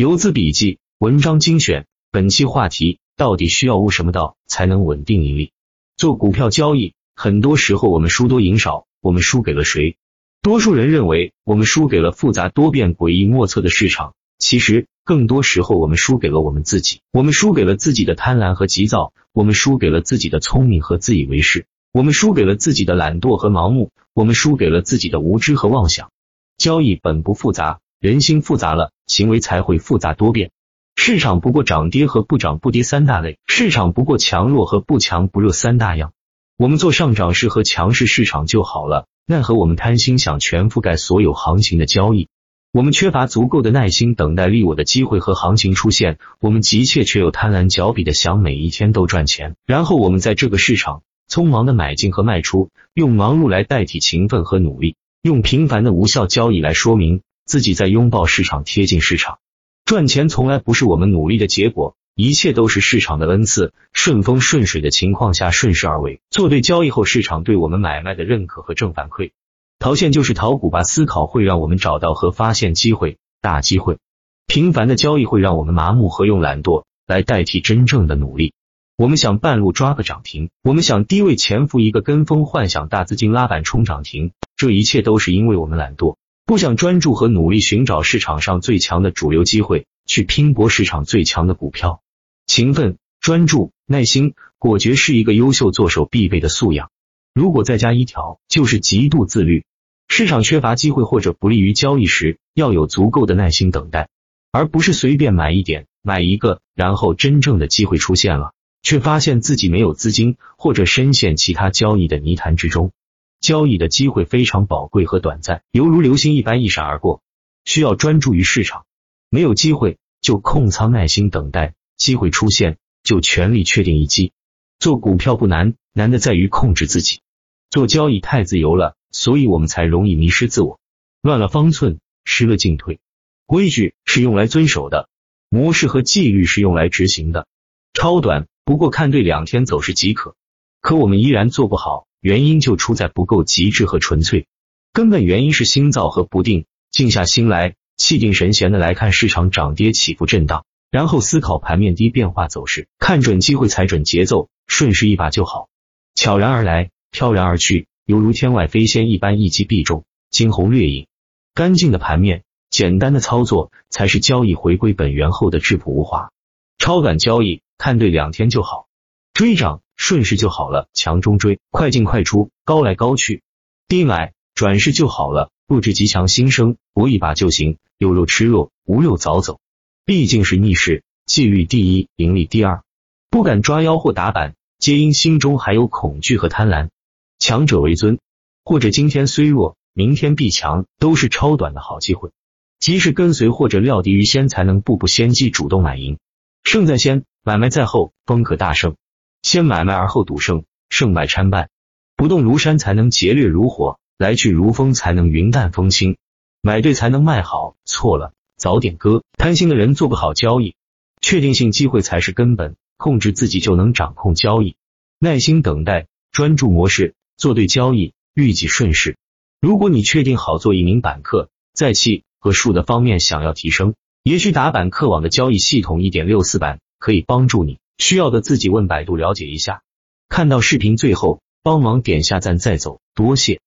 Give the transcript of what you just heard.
游资笔记，文章精选。本期话题：到底需要悟什么道才能稳定盈利？做股票交易，很多时候我们输多赢少，我们输给了谁？多数人认为我们输给了复杂多变、诡异莫测的市场。其实，更多时候我们输给了我们自己。我们输给了自己的贪婪和急躁，我们输给了自己的聪明和自以为是，我们输给了自己的懒惰和盲目，我们输给了自己的无知和妄想。交易本不复杂，人心复杂了。行为才会复杂多变。市场不过涨跌和不涨不跌三大类，市场不过强弱和不强不弱三大样。我们做上涨市和强势市场就好了，奈何我们贪心想全覆盖所有行情的交易，我们缺乏足够的耐心等待利我的机会和行情出现，我们急切却又贪婪脚比的想每一天都赚钱，然后我们在这个市场匆忙的买进和卖出，用忙碌来代替勤奋和努力，用频繁的无效交易来说明。自己在拥抱市场，贴近市场，赚钱从来不是我们努力的结果，一切都是市场的恩赐。顺风顺水的情况下，顺势而为，做对交易后，市场对我们买卖的认可和正反馈。淘线就是淘股吧，思考会让我们找到和发现机会，大机会。频繁的交易会让我们麻木和用懒惰来代替真正的努力。我们想半路抓个涨停，我们想低位潜伏一个跟风，幻想大资金拉板冲涨停，这一切都是因为我们懒惰。不想专注和努力寻找市场上最强的主流机会，去拼搏市场最强的股票。勤奋、专注、耐心、果决是一个优秀做手必备的素养。如果再加一条，就是极度自律。市场缺乏机会或者不利于交易时，要有足够的耐心等待，而不是随便买一点、买一个，然后真正的机会出现了，却发现自己没有资金，或者深陷其他交易的泥潭之中。交易的机会非常宝贵和短暂，犹如流星一般一闪而过，需要专注于市场。没有机会就控仓，耐心等待机会出现，就全力确定一击。做股票不难，难的在于控制自己。做交易太自由了，所以我们才容易迷失自我，乱了方寸，失了进退。规矩是用来遵守的，模式和纪律是用来执行的。超短不过看对两天走势即可，可我们依然做不好。原因就出在不够极致和纯粹，根本原因是心躁和不定。静下心来，气定神闲的来看市场涨跌起伏震荡，然后思考盘面低变化走势，看准机会，踩准节奏，顺势一把就好。悄然而来，飘然而去，犹如天外飞仙一般，一击必中，惊鸿掠影。干净的盘面，简单的操作，才是交易回归本源后的质朴无华。超短交易，看对两天就好，追涨。顺势就好了，强中追，快进快出，高来高去，低买转势就好了。不知极强新生，搏一把就行。有肉吃肉，无肉早走。毕竟是逆势，纪律第一，盈利第二。不敢抓妖或打板，皆因心中还有恐惧和贪婪。强者为尊，或者今天虽弱，明天必强，都是超短的好机会。即使跟随或者料敌于先，才能步步先机，主动买赢。胜在先，买卖在后，方可大胜。先买卖而后赌胜，胜败参半，不动如山才能劫掠如火，来去如风才能云淡风轻。买对才能卖好，错了早点割。贪心的人做不好交易，确定性机会才是根本。控制自己就能掌控交易，耐心等待，专注模式，做对交易，预计顺势。如果你确定好做一名板客，在气和数的方面想要提升，也许打板客网的交易系统一点六四版可以帮助你。需要的自己问百度了解一下。看到视频最后，帮忙点下赞再走，多谢。